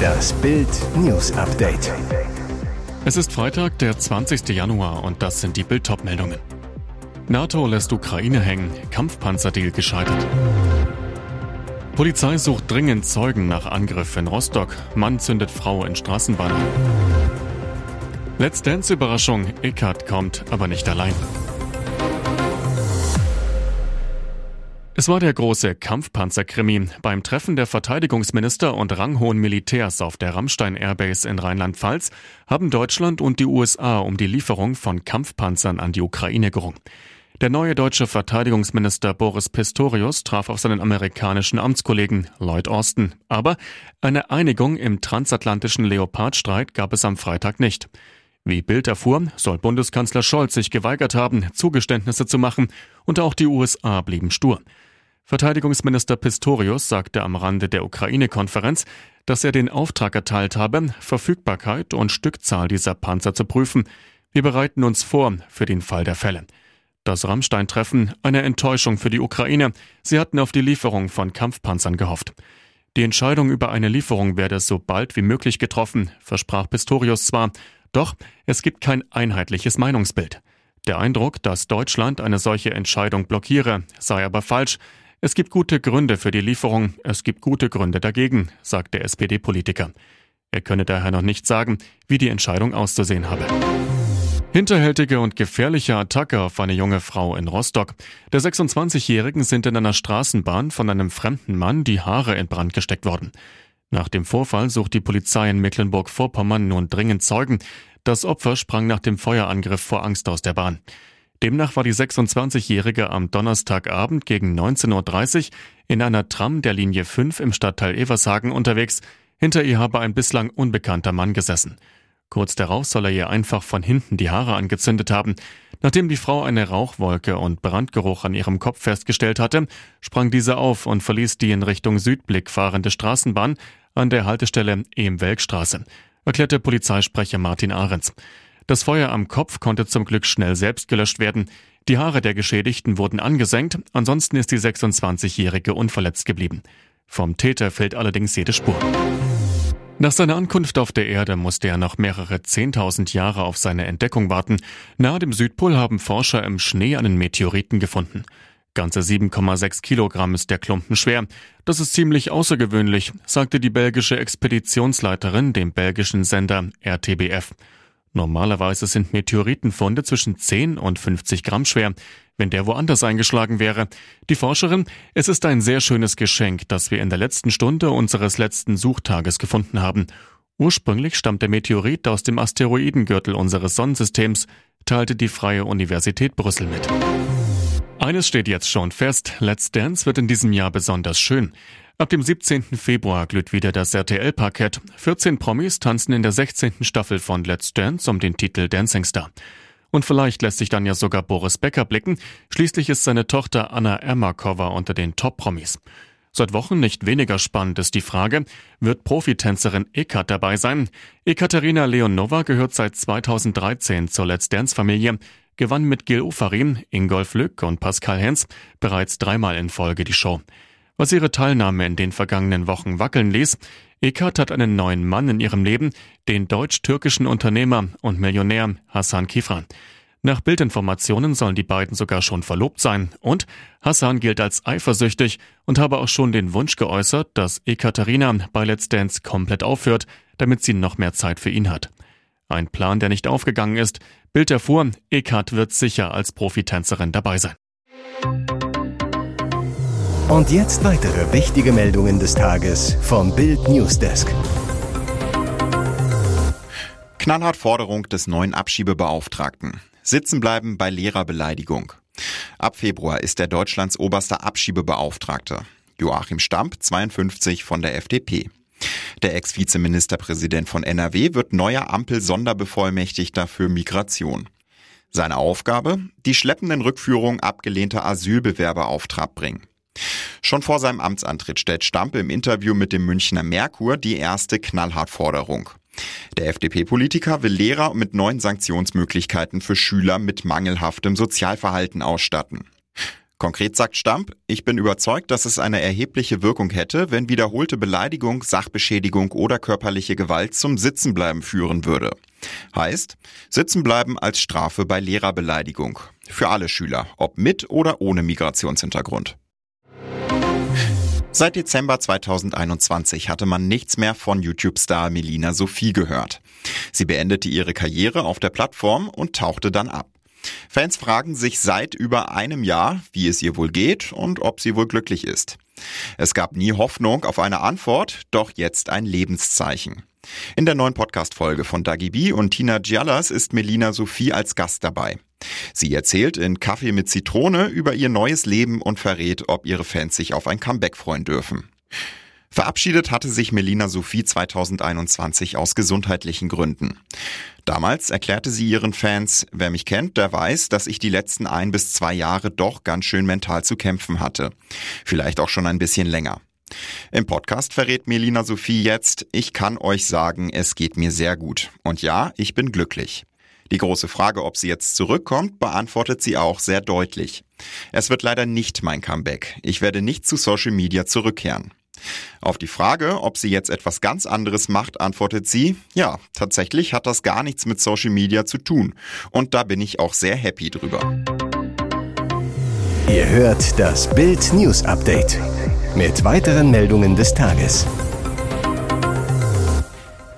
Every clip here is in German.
Das Bild News Update. Es ist Freitag, der 20. Januar und das sind die Bild meldungen NATO lässt Ukraine hängen, Kampfpanzerdeal gescheitert. Polizei sucht dringend Zeugen nach Angriff in Rostock. Mann zündet Frau in Straßenbahn. Let's Dance Überraschung. Eckart kommt, aber nicht allein. Es war der große Kampfpanzerkrimi. Beim Treffen der Verteidigungsminister und ranghohen Militärs auf der Rammstein Airbase in Rheinland-Pfalz haben Deutschland und die USA um die Lieferung von Kampfpanzern an die Ukraine gerungen. Der neue deutsche Verteidigungsminister Boris Pistorius traf auf seinen amerikanischen Amtskollegen Lloyd Austin. Aber eine Einigung im transatlantischen Leopardstreit gab es am Freitag nicht. Wie Bild erfuhr, soll Bundeskanzler Scholz sich geweigert haben, Zugeständnisse zu machen, und auch die USA blieben stur. Verteidigungsminister Pistorius sagte am Rande der Ukraine-Konferenz, dass er den Auftrag erteilt habe, Verfügbarkeit und Stückzahl dieser Panzer zu prüfen. Wir bereiten uns vor für den Fall der Fälle. Das Rammstein-Treffen eine Enttäuschung für die Ukraine. Sie hatten auf die Lieferung von Kampfpanzern gehofft. Die Entscheidung über eine Lieferung werde so bald wie möglich getroffen, versprach Pistorius zwar, doch es gibt kein einheitliches Meinungsbild. Der Eindruck, dass Deutschland eine solche Entscheidung blockiere, sei aber falsch. Es gibt gute Gründe für die Lieferung, es gibt gute Gründe dagegen, sagt der SPD-Politiker. Er könne daher noch nicht sagen, wie die Entscheidung auszusehen habe. Hinterhältige und gefährliche Attacke auf eine junge Frau in Rostock. Der 26-Jährigen sind in einer Straßenbahn von einem fremden Mann die Haare in Brand gesteckt worden. Nach dem Vorfall sucht die Polizei in Mecklenburg-Vorpommern nun dringend Zeugen. Das Opfer sprang nach dem Feuerangriff vor Angst aus der Bahn. Demnach war die 26-Jährige am Donnerstagabend gegen 19.30 Uhr in einer Tram der Linie 5 im Stadtteil Evershagen unterwegs. Hinter ihr habe ein bislang unbekannter Mann gesessen. Kurz darauf soll er ihr einfach von hinten die Haare angezündet haben. Nachdem die Frau eine Rauchwolke und Brandgeruch an ihrem Kopf festgestellt hatte, sprang diese auf und verließ die in Richtung Südblick fahrende Straßenbahn an der Haltestelle Ehm-Welkstraße, erklärte Polizeisprecher Martin Ahrens. Das Feuer am Kopf konnte zum Glück schnell selbst gelöscht werden. Die Haare der Geschädigten wurden angesenkt, ansonsten ist die 26-Jährige unverletzt geblieben. Vom Täter fehlt allerdings jede Spur. Nach seiner Ankunft auf der Erde musste er noch mehrere Zehntausend Jahre auf seine Entdeckung warten. Nahe dem Südpol haben Forscher im Schnee einen Meteoriten gefunden. Ganze 7,6 Kilogramm ist der Klumpen schwer. Das ist ziemlich außergewöhnlich, sagte die belgische Expeditionsleiterin dem belgischen Sender RTBF. Normalerweise sind Meteoritenfunde zwischen 10 und 50 Gramm schwer, wenn der woanders eingeschlagen wäre. Die Forscherin, es ist ein sehr schönes Geschenk, das wir in der letzten Stunde unseres letzten Suchtages gefunden haben. Ursprünglich stammt der Meteorit aus dem Asteroidengürtel unseres Sonnensystems, teilte die Freie Universität Brüssel mit. Eines steht jetzt schon fest, Let's Dance wird in diesem Jahr besonders schön. Ab dem 17. Februar glüht wieder das RTL-Parkett. 14 Promis tanzen in der 16. Staffel von Let's Dance um den Titel Dancing Star. Und vielleicht lässt sich dann ja sogar Boris Becker blicken. Schließlich ist seine Tochter Anna Ermakova unter den Top-Promis. Seit Wochen nicht weniger spannend ist die Frage, wird Profitänzerin Ekat dabei sein? Ekaterina Leonova gehört seit 2013 zur Let's Dance-Familie, gewann mit Gil Ofarim, Ingolf Lück und Pascal Hens bereits dreimal in Folge die Show. Was ihre Teilnahme in den vergangenen Wochen wackeln ließ, Ekat hat einen neuen Mann in ihrem Leben, den deutsch-türkischen Unternehmer und Millionär Hassan Kifran. Nach Bildinformationen sollen die beiden sogar schon verlobt sein und Hassan gilt als eifersüchtig und habe auch schon den Wunsch geäußert, dass Ekaterina bei Let's Dance komplett aufhört, damit sie noch mehr Zeit für ihn hat. Ein Plan, der nicht aufgegangen ist. Bild erfuhr, Ekat wird sicher als Profitänzerin dabei sein. Und jetzt weitere wichtige Meldungen des Tages vom Bild Newsdesk. Knallhart Forderung des neuen Abschiebebeauftragten. Sitzen bleiben bei Lehrerbeleidigung. Ab Februar ist er Deutschlands oberster Abschiebebeauftragte. Joachim Stamp, 52 von der FDP. Der Ex-Vizeministerpräsident von NRW wird neuer Ampel-Sonderbevollmächtigter für Migration. Seine Aufgabe? Die schleppenden Rückführungen abgelehnter Asylbewerber auf Trab bringen. Schon vor seinem Amtsantritt stellt Stampe im Interview mit dem Münchner Merkur die erste Knallhart-Forderung. Der FDP-Politiker will Lehrer mit neuen Sanktionsmöglichkeiten für Schüler mit mangelhaftem Sozialverhalten ausstatten. Konkret sagt Stamp, ich bin überzeugt, dass es eine erhebliche Wirkung hätte, wenn wiederholte Beleidigung, Sachbeschädigung oder körperliche Gewalt zum Sitzenbleiben führen würde. Heißt, Sitzenbleiben als Strafe bei Lehrerbeleidigung. Für alle Schüler, ob mit oder ohne Migrationshintergrund. Seit Dezember 2021 hatte man nichts mehr von YouTube-Star Melina Sophie gehört. Sie beendete ihre Karriere auf der Plattform und tauchte dann ab. Fans fragen sich seit über einem Jahr, wie es ihr wohl geht und ob sie wohl glücklich ist. Es gab nie Hoffnung auf eine Antwort, doch jetzt ein Lebenszeichen. In der neuen Podcast-Folge von Dagi B und Tina Giallas ist Melina Sophie als Gast dabei. Sie erzählt in Kaffee mit Zitrone über ihr neues Leben und verrät, ob ihre Fans sich auf ein Comeback freuen dürfen. Verabschiedet hatte sich Melina Sophie 2021 aus gesundheitlichen Gründen. Damals erklärte sie ihren Fans, wer mich kennt, der weiß, dass ich die letzten ein bis zwei Jahre doch ganz schön mental zu kämpfen hatte. Vielleicht auch schon ein bisschen länger. Im Podcast verrät Melina Sophie jetzt, ich kann euch sagen, es geht mir sehr gut. Und ja, ich bin glücklich. Die große Frage, ob sie jetzt zurückkommt, beantwortet sie auch sehr deutlich. Es wird leider nicht mein Comeback. Ich werde nicht zu Social Media zurückkehren. Auf die Frage, ob sie jetzt etwas ganz anderes macht, antwortet sie, ja, tatsächlich hat das gar nichts mit Social Media zu tun. Und da bin ich auch sehr happy drüber. Ihr hört das Bild News Update mit weiteren Meldungen des Tages.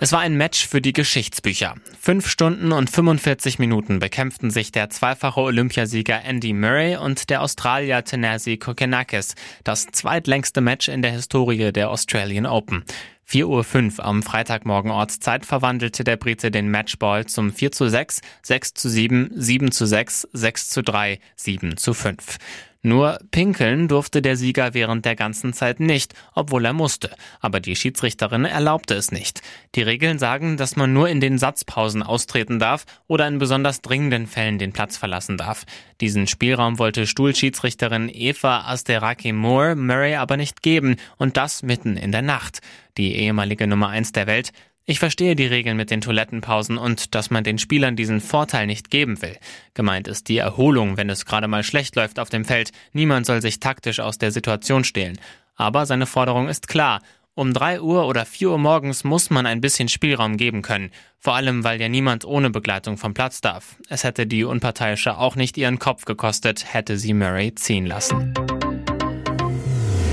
Es war ein Match für die Geschichtsbücher. Fünf Stunden und 45 Minuten bekämpften sich der zweifache Olympiasieger Andy Murray und der Australier Tanasi Kokenakis, das zweitlängste Match in der Historie der Australian Open. 4.05 Uhr am Freitagmorgen Ortszeit verwandelte der Brite den Matchball zum 4 zu 6, 6 zu 7, 7 zu 6, 6 zu 3, 7 zu 5. Nur pinkeln durfte der Sieger während der ganzen Zeit nicht, obwohl er musste. Aber die Schiedsrichterin erlaubte es nicht. Die Regeln sagen, dass man nur in den Satzpausen austreten darf oder in besonders dringenden Fällen den Platz verlassen darf. Diesen Spielraum wollte Stuhlschiedsrichterin Eva Asteraki Moore Murray aber nicht geben und das mitten in der Nacht. Die ehemalige Nummer 1 der Welt ich verstehe die Regeln mit den Toilettenpausen und dass man den Spielern diesen Vorteil nicht geben will. Gemeint ist die Erholung, wenn es gerade mal schlecht läuft auf dem Feld. Niemand soll sich taktisch aus der Situation stehlen. Aber seine Forderung ist klar. Um drei Uhr oder vier Uhr morgens muss man ein bisschen Spielraum geben können. Vor allem, weil ja niemand ohne Begleitung vom Platz darf. Es hätte die Unparteiische auch nicht ihren Kopf gekostet, hätte sie Murray ziehen lassen.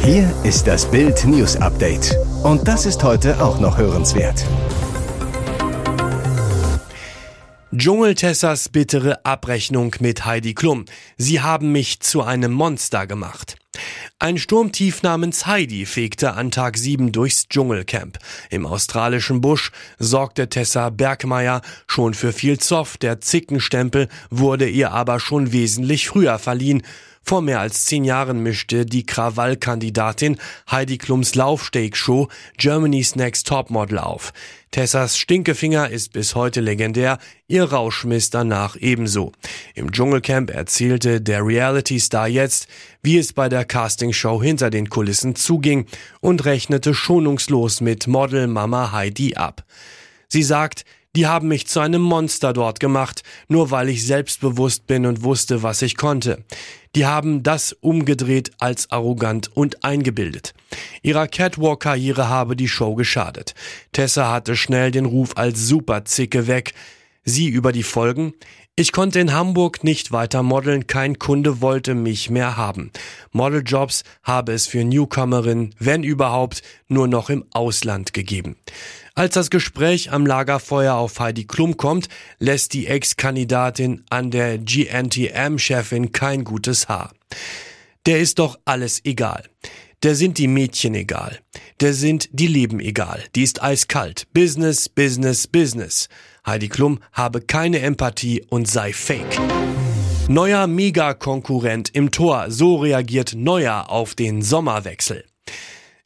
Hier ist das Bild News Update. Und das ist heute auch noch hörenswert. Dschungeltessers bittere Abrechnung mit Heidi Klum. Sie haben mich zu einem Monster gemacht. Ein Sturmtief namens Heidi fegte an Tag 7 durchs Dschungelcamp. Im australischen Busch sorgte Tessa Bergmeier schon für viel Zoff. Der Zickenstempel wurde ihr aber schon wesentlich früher verliehen. Vor mehr als zehn Jahren mischte die Krawallkandidatin Heidi Klums Laufsteak-Show Germany's Next Topmodel auf. Tessas Stinkefinger ist bis heute legendär, ihr Rauschmiss danach ebenso. Im Dschungelcamp erzählte der Reality-Star jetzt, wie es bei der Castingshow hinter den Kulissen zuging und rechnete schonungslos mit Model Mama Heidi ab. Sie sagt, die haben mich zu einem Monster dort gemacht, nur weil ich selbstbewusst bin und wusste, was ich konnte. Die haben das umgedreht als arrogant und eingebildet. Ihrer Catwalk-Karriere habe die Show geschadet. Tessa hatte schnell den Ruf als Superzicke weg. Sie über die Folgen. Ich konnte in Hamburg nicht weiter modeln, kein Kunde wollte mich mehr haben. Modeljobs habe es für Newcomerinnen, wenn überhaupt, nur noch im Ausland gegeben. Als das Gespräch am Lagerfeuer auf Heidi Klum kommt, lässt die Ex-Kandidatin an der GNTM-Chefin kein gutes Haar. Der ist doch alles egal. Der sind die Mädchen egal. Der sind die Leben egal. Die ist eiskalt. Business, Business, Business. Heidi Klum habe keine Empathie und sei fake. Neuer Megakonkurrent im Tor. So reagiert Neuer auf den Sommerwechsel.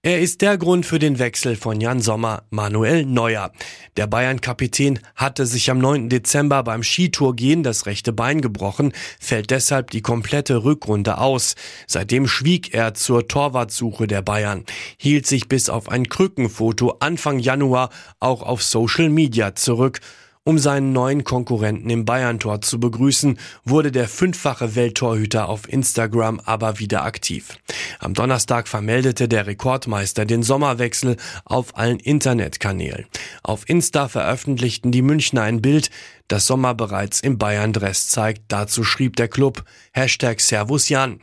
Er ist der Grund für den Wechsel von Jan Sommer, Manuel Neuer. Der Bayern-Kapitän hatte sich am 9. Dezember beim Skitourgehen das rechte Bein gebrochen, fällt deshalb die komplette Rückrunde aus. Seitdem schwieg er zur Torwartsuche der Bayern, hielt sich bis auf ein Krückenfoto Anfang Januar auch auf Social Media zurück Um seinen neuen Konkurrenten im Bayern-Tor zu begrüßen, wurde der fünffache Welttorhüter auf Instagram aber wieder aktiv. Am Donnerstag vermeldete der Rekordmeister den Sommerwechsel auf allen Internetkanälen. Auf Insta veröffentlichten die Münchner ein Bild, das Sommer bereits im Bayern-Dress zeigt. Dazu schrieb der Club Hashtag Servus Jan.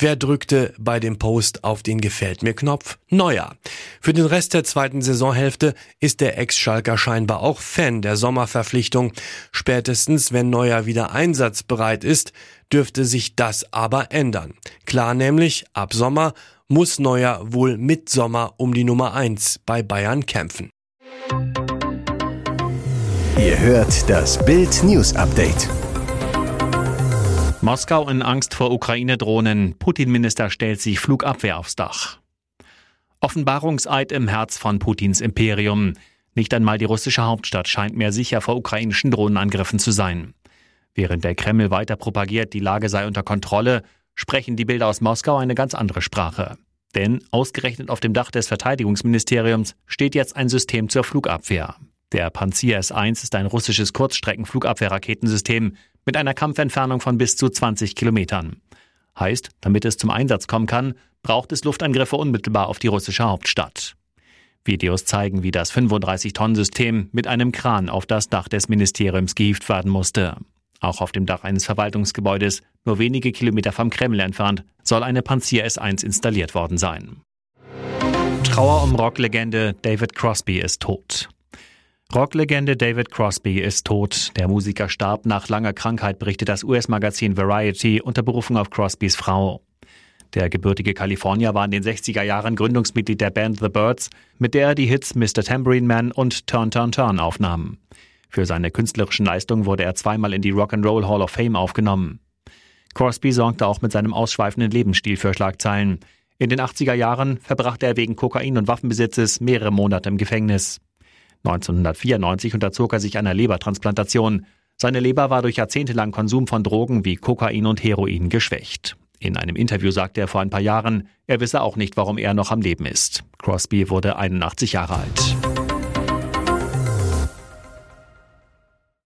Wer drückte bei dem Post auf den Gefällt mir Knopf? Neuer. Für den Rest der zweiten Saisonhälfte ist der Ex-Schalker scheinbar auch Fan der Sommerverpflichtung. Spätestens, wenn Neuer wieder einsatzbereit ist, dürfte sich das aber ändern. Klar nämlich, ab Sommer muss Neuer wohl mit Sommer um die Nummer eins bei Bayern kämpfen. Ihr hört das Bild News Update. Moskau in Angst vor Ukraine-Drohnen. Putin-Minister stellt sich Flugabwehr aufs Dach. Offenbarungseid im Herz von Putins Imperium. Nicht einmal die russische Hauptstadt scheint mehr sicher vor ukrainischen Drohnenangriffen zu sein. Während der Kreml weiter propagiert, die Lage sei unter Kontrolle, sprechen die Bilder aus Moskau eine ganz andere Sprache. Denn ausgerechnet auf dem Dach des Verteidigungsministeriums steht jetzt ein System zur Flugabwehr. Der Panzer S-1 ist ein russisches Kurzstreckenflugabwehrraketensystem, mit einer Kampfentfernung von bis zu 20 Kilometern. Heißt, damit es zum Einsatz kommen kann, braucht es Luftangriffe unmittelbar auf die russische Hauptstadt. Videos zeigen, wie das 35-Tonnen-System mit einem Kran auf das Dach des Ministeriums gehievt werden musste. Auch auf dem Dach eines Verwaltungsgebäudes, nur wenige Kilometer vom Kreml entfernt, soll eine Panzer S1 installiert worden sein. Trauer um Rocklegende David Crosby ist tot. Rocklegende David Crosby ist tot. Der Musiker starb nach langer Krankheit, berichtet das US-Magazin Variety unter Berufung auf Crosbys Frau. Der gebürtige Kalifornier war in den 60er Jahren Gründungsmitglied der Band The Birds, mit der er die Hits Mr. Tambourine Man und Turn Turn Turn aufnahm. Für seine künstlerischen Leistungen wurde er zweimal in die Rock'n'Roll Hall of Fame aufgenommen. Crosby sorgte auch mit seinem ausschweifenden Lebensstil für Schlagzeilen. In den 80er Jahren verbrachte er wegen Kokain- und Waffenbesitzes mehrere Monate im Gefängnis. 1994 unterzog er sich einer Lebertransplantation. Seine Leber war durch jahrzehntelang Konsum von Drogen wie Kokain und Heroin geschwächt. In einem Interview sagte er vor ein paar Jahren, er wisse auch nicht, warum er noch am Leben ist. Crosby wurde 81 Jahre alt.